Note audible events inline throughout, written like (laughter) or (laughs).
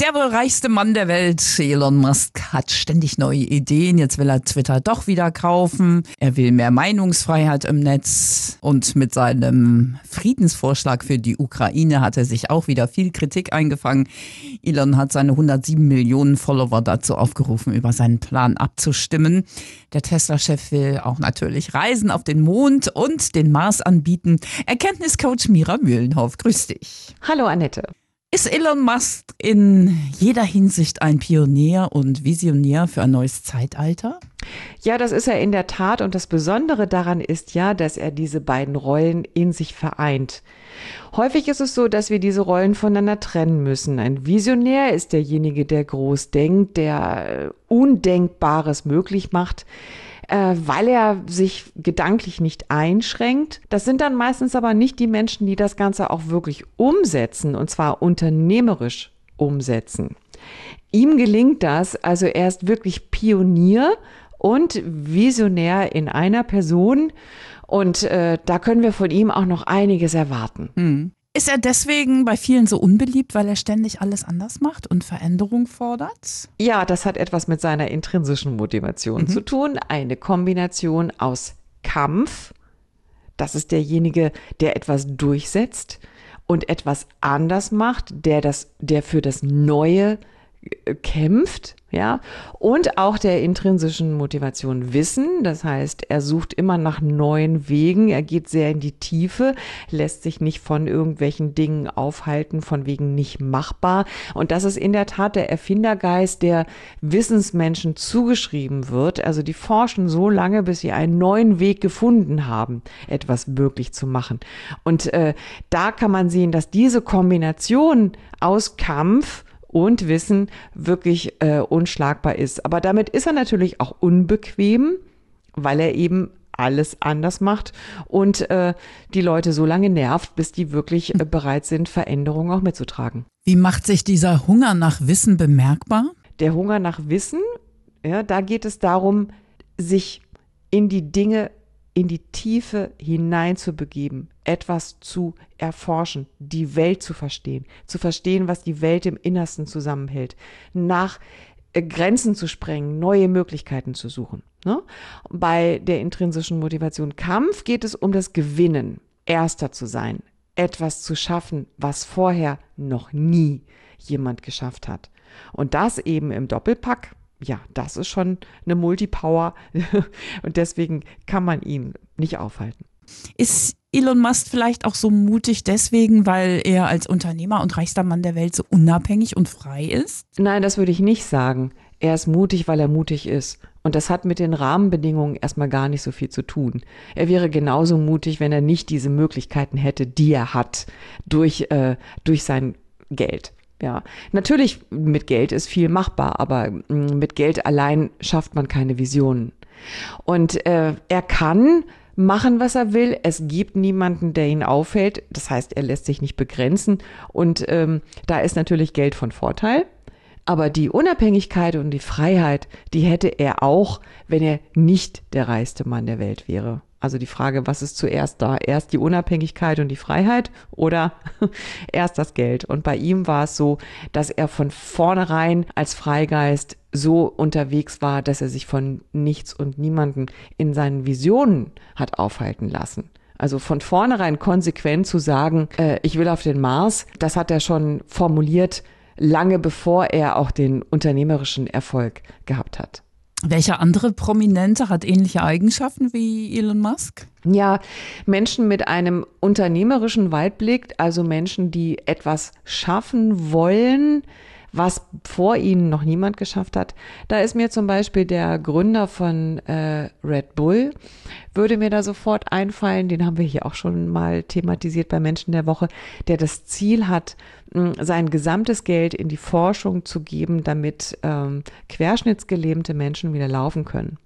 Der wohl reichste Mann der Welt, Elon Musk, hat ständig neue Ideen. Jetzt will er Twitter doch wieder kaufen. Er will mehr Meinungsfreiheit im Netz. Und mit seinem Friedensvorschlag für die Ukraine hat er sich auch wieder viel Kritik eingefangen. Elon hat seine 107 Millionen Follower dazu aufgerufen, über seinen Plan abzustimmen. Der Tesla-Chef will auch natürlich Reisen auf den Mond und den Mars anbieten. Erkenntniscoach Mira Mühlenhoff, grüß dich. Hallo Annette. Ist Elon Musk in jeder Hinsicht ein Pionier und Visionär für ein neues Zeitalter? Ja, das ist er in der Tat. Und das Besondere daran ist ja, dass er diese beiden Rollen in sich vereint. Häufig ist es so, dass wir diese Rollen voneinander trennen müssen. Ein Visionär ist derjenige, der groß denkt, der Undenkbares möglich macht äh, weil er sich gedanklich nicht einschränkt. Das sind dann meistens aber nicht die Menschen, die das Ganze auch wirklich umsetzen, und zwar unternehmerisch umsetzen. Ihm gelingt das, also er ist wirklich Pionier und Visionär in einer Person. Und äh, da können wir von ihm auch noch einiges erwarten. Hm. Ist er deswegen bei vielen so unbeliebt, weil er ständig alles anders macht und Veränderung fordert? Ja, das hat etwas mit seiner intrinsischen Motivation mhm. zu tun. Eine Kombination aus Kampf, das ist derjenige, der etwas durchsetzt und etwas anders macht, der das, der für das Neue kämpft ja, und auch der intrinsischen Motivation Wissen. Das heißt, er sucht immer nach neuen Wegen. Er geht sehr in die Tiefe, lässt sich nicht von irgendwelchen Dingen aufhalten, von wegen nicht machbar. Und das ist in der Tat der Erfindergeist, der Wissensmenschen zugeschrieben wird. Also die forschen so lange, bis sie einen neuen Weg gefunden haben, etwas möglich zu machen. Und äh, da kann man sehen, dass diese Kombination aus Kampf, und Wissen wirklich äh, unschlagbar ist. Aber damit ist er natürlich auch unbequem, weil er eben alles anders macht und äh, die Leute so lange nervt, bis die wirklich äh, bereit sind, Veränderungen auch mitzutragen. Wie macht sich dieser Hunger nach Wissen bemerkbar? Der Hunger nach Wissen, ja, da geht es darum, sich in die Dinge in die Tiefe hineinzubegeben, etwas zu erforschen, die Welt zu verstehen, zu verstehen, was die Welt im Innersten zusammenhält, nach äh, Grenzen zu sprengen, neue Möglichkeiten zu suchen. Ne? Bei der intrinsischen Motivation Kampf geht es um das Gewinnen, erster zu sein, etwas zu schaffen, was vorher noch nie jemand geschafft hat. Und das eben im Doppelpack ja, das ist schon eine Multipower (laughs) und deswegen kann man ihn nicht aufhalten. Ist Elon Musk vielleicht auch so mutig deswegen, weil er als Unternehmer und reichster Mann der Welt so unabhängig und frei ist? Nein, das würde ich nicht sagen. Er ist mutig, weil er mutig ist. Und das hat mit den Rahmenbedingungen erstmal gar nicht so viel zu tun. Er wäre genauso mutig, wenn er nicht diese Möglichkeiten hätte, die er hat, durch, äh, durch sein Geld. Ja, natürlich mit Geld ist viel machbar, aber mm, mit Geld allein schafft man keine Visionen. Und äh, er kann machen, was er will. Es gibt niemanden, der ihn aufhält. Das heißt, er lässt sich nicht begrenzen. Und ähm, da ist natürlich Geld von Vorteil. Aber die Unabhängigkeit und die Freiheit, die hätte er auch, wenn er nicht der reichste Mann der Welt wäre. Also die Frage, was ist zuerst da? Erst die Unabhängigkeit und die Freiheit oder (laughs) erst das Geld? Und bei ihm war es so, dass er von vornherein als Freigeist so unterwegs war, dass er sich von nichts und niemanden in seinen Visionen hat aufhalten lassen. Also von vornherein konsequent zu sagen, äh, ich will auf den Mars, das hat er schon formuliert, lange bevor er auch den unternehmerischen Erfolg gehabt hat. Welcher andere Prominente hat ähnliche Eigenschaften wie Elon Musk? Ja, Menschen mit einem unternehmerischen Weitblick, also Menschen, die etwas schaffen wollen, was vor ihnen noch niemand geschafft hat. Da ist mir zum Beispiel der Gründer von äh, Red Bull, würde mir da sofort einfallen, den haben wir hier auch schon mal thematisiert bei Menschen der Woche, der das Ziel hat, sein gesamtes Geld in die Forschung zu geben, damit ähm, querschnittsgelähmte Menschen wieder laufen können.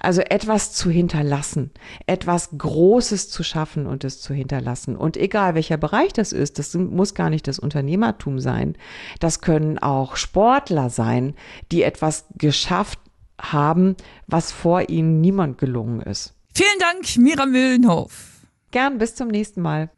Also etwas zu hinterlassen, etwas Großes zu schaffen und es zu hinterlassen. Und egal welcher Bereich das ist, das muss gar nicht das Unternehmertum sein. Das können auch Sportler sein, die etwas geschafft haben, was vor ihnen niemand gelungen ist. Vielen Dank, Mira Mühlenhof. Gern, bis zum nächsten Mal.